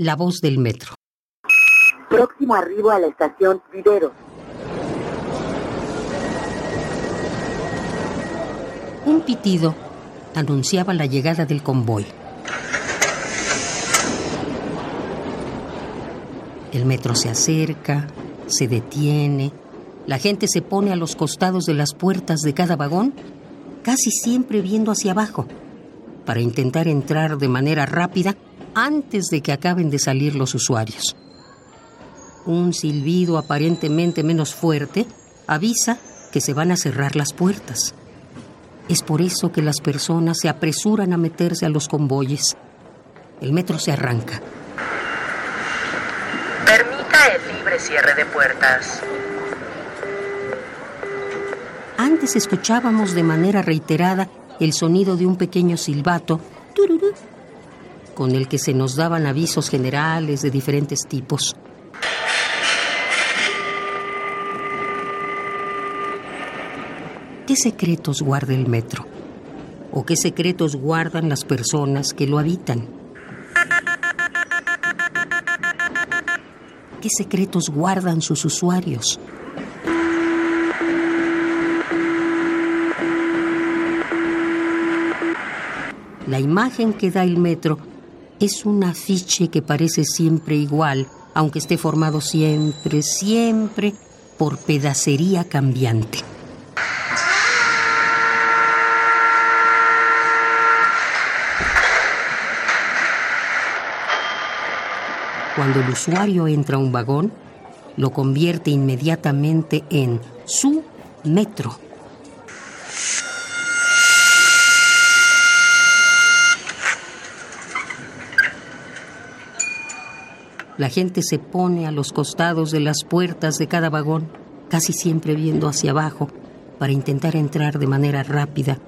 La voz del metro. Próximo arribo a la estación Vivero. Un pitido anunciaba la llegada del convoy. El metro se acerca, se detiene, la gente se pone a los costados de las puertas de cada vagón, casi siempre viendo hacia abajo, para intentar entrar de manera rápida antes de que acaben de salir los usuarios. Un silbido aparentemente menos fuerte avisa que se van a cerrar las puertas. Es por eso que las personas se apresuran a meterse a los convoyes. El metro se arranca. Permita el libre cierre de puertas. Antes escuchábamos de manera reiterada el sonido de un pequeño silbato con el que se nos daban avisos generales de diferentes tipos. ¿Qué secretos guarda el metro? ¿O qué secretos guardan las personas que lo habitan? ¿Qué secretos guardan sus usuarios? La imagen que da el metro es un afiche que parece siempre igual, aunque esté formado siempre, siempre por pedacería cambiante. Cuando el usuario entra a un vagón, lo convierte inmediatamente en su metro. La gente se pone a los costados de las puertas de cada vagón, casi siempre viendo hacia abajo, para intentar entrar de manera rápida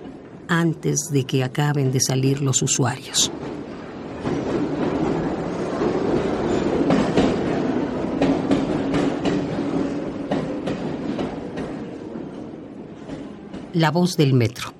antes de que acaben de salir los usuarios. La voz del metro.